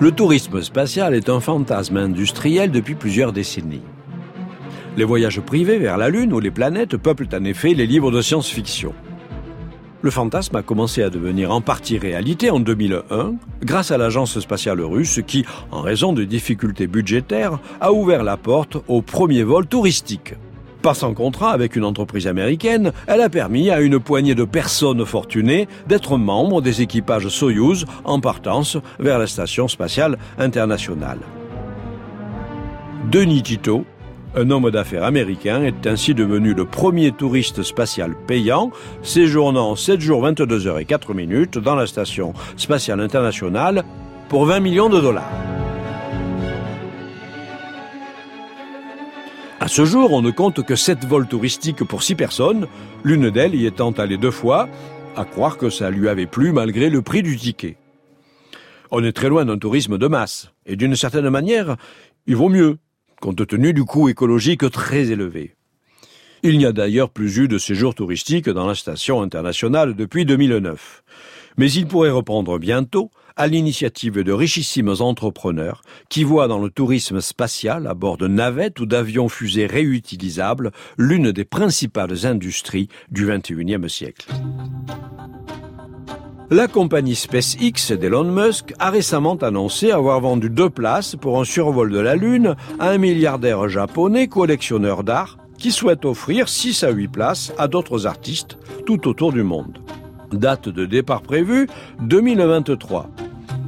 Le tourisme spatial est un fantasme industriel depuis plusieurs décennies. Les voyages privés vers la Lune ou les planètes peuplent en effet les livres de science-fiction. Le fantasme a commencé à devenir en partie réalité en 2001 grâce à l'agence spatiale russe qui, en raison de difficultés budgétaires, a ouvert la porte au premier vol touristique. Par son contrat avec une entreprise américaine, elle a permis à une poignée de personnes fortunées d'être membres des équipages Soyuz en partance vers la station spatiale internationale. Denis Tito, un homme d'affaires américain est ainsi devenu le premier touriste spatial payant, séjournant 7 jours 22 heures et 4 minutes dans la station spatiale internationale pour 20 millions de dollars. À ce jour, on ne compte que 7 vols touristiques pour 6 personnes, l'une d'elles y étant allée deux fois, à croire que ça lui avait plu malgré le prix du ticket. On est très loin d'un tourisme de masse, et d'une certaine manière, il vaut mieux compte tenu du coût écologique très élevé. Il n'y a d'ailleurs plus eu de séjour touristique dans la station internationale depuis 2009. Mais il pourrait reprendre bientôt à l'initiative de richissimes entrepreneurs qui voient dans le tourisme spatial à bord de navettes ou d'avions fusées réutilisables l'une des principales industries du XXIe siècle. La compagnie SpaceX d'Elon Musk a récemment annoncé avoir vendu deux places pour un survol de la Lune à un milliardaire japonais collectionneur d'art qui souhaite offrir 6 à 8 places à d'autres artistes tout autour du monde. Date de départ prévue 2023.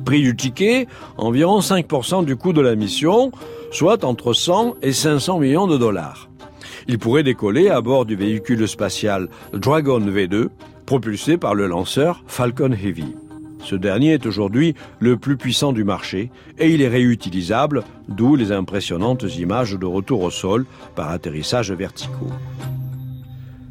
Prix du ticket environ 5% du coût de la mission, soit entre 100 et 500 millions de dollars. Il pourrait décoller à bord du véhicule spatial Dragon V2 propulsé par le lanceur Falcon Heavy. Ce dernier est aujourd'hui le plus puissant du marché et il est réutilisable, d'où les impressionnantes images de retour au sol par atterrissage verticaux.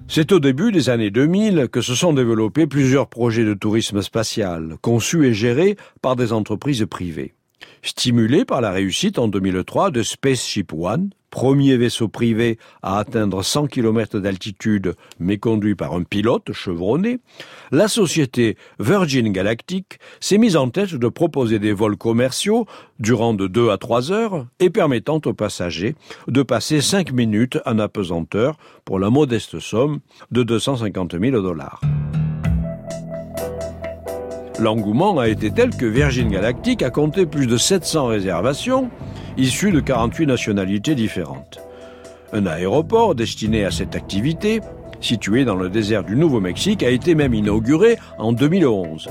C'est au début des années 2000 que se sont développés plusieurs projets de tourisme spatial, conçus et gérés par des entreprises privées. Stimulés par la réussite en 2003 de Spaceship One, premier vaisseau privé à atteindre 100 km d'altitude mais conduit par un pilote chevronné, la société Virgin Galactic s'est mise en tête de proposer des vols commerciaux durant de 2 à 3 heures et permettant aux passagers de passer 5 minutes en apesanteur pour la modeste somme de 250 000 dollars. L'engouement a été tel que Virgin Galactic a compté plus de 700 réservations issus de 48 nationalités différentes. Un aéroport destiné à cette activité, situé dans le désert du Nouveau-Mexique, a été même inauguré en 2011.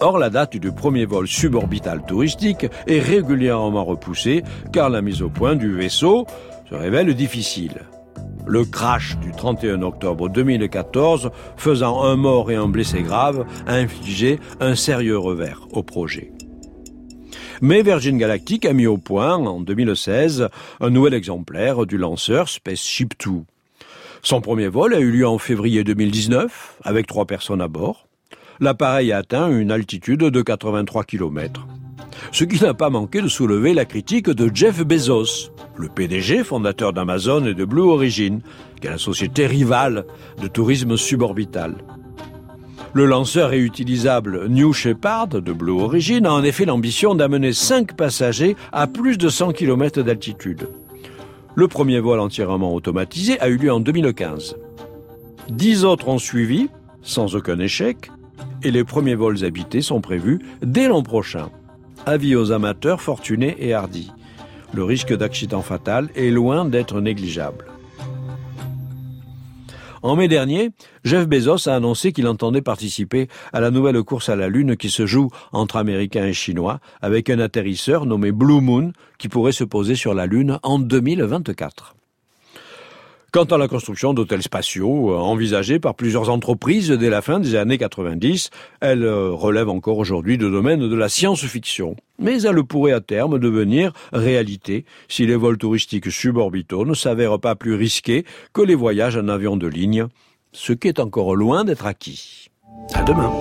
Or, la date du premier vol suborbital touristique est régulièrement repoussée car la mise au point du vaisseau se révèle difficile. Le crash du 31 octobre 2014, faisant un mort et un blessé grave, a infligé un sérieux revers au projet. Mais Virgin Galactic a mis au point, en 2016, un nouvel exemplaire du lanceur Spaceship 2. Son premier vol a eu lieu en février 2019, avec trois personnes à bord. L'appareil a atteint une altitude de 83 km. Ce qui n'a pas manqué de soulever la critique de Jeff Bezos, le PDG fondateur d'Amazon et de Blue Origin, qui est la société rivale de tourisme suborbital. Le lanceur réutilisable New Shepard de Blue Origin a en effet l'ambition d'amener 5 passagers à plus de 100 km d'altitude. Le premier vol entièrement automatisé a eu lieu en 2015. Dix autres ont suivi, sans aucun échec, et les premiers vols habités sont prévus dès l'an prochain. Avis aux amateurs fortunés et hardis. Le risque d'accident fatal est loin d'être négligeable. En mai dernier, Jeff Bezos a annoncé qu'il entendait participer à la nouvelle course à la Lune qui se joue entre Américains et Chinois avec un atterrisseur nommé Blue Moon qui pourrait se poser sur la Lune en 2024. Quant à la construction d'hôtels spatiaux euh, envisagés par plusieurs entreprises dès la fin des années 90, elle euh, relève encore aujourd'hui du domaine de la science-fiction. Mais elle pourrait à terme devenir réalité si les vols touristiques suborbitaux ne s'avèrent pas plus risqués que les voyages en avion de ligne, ce qui est encore loin d'être acquis. À demain.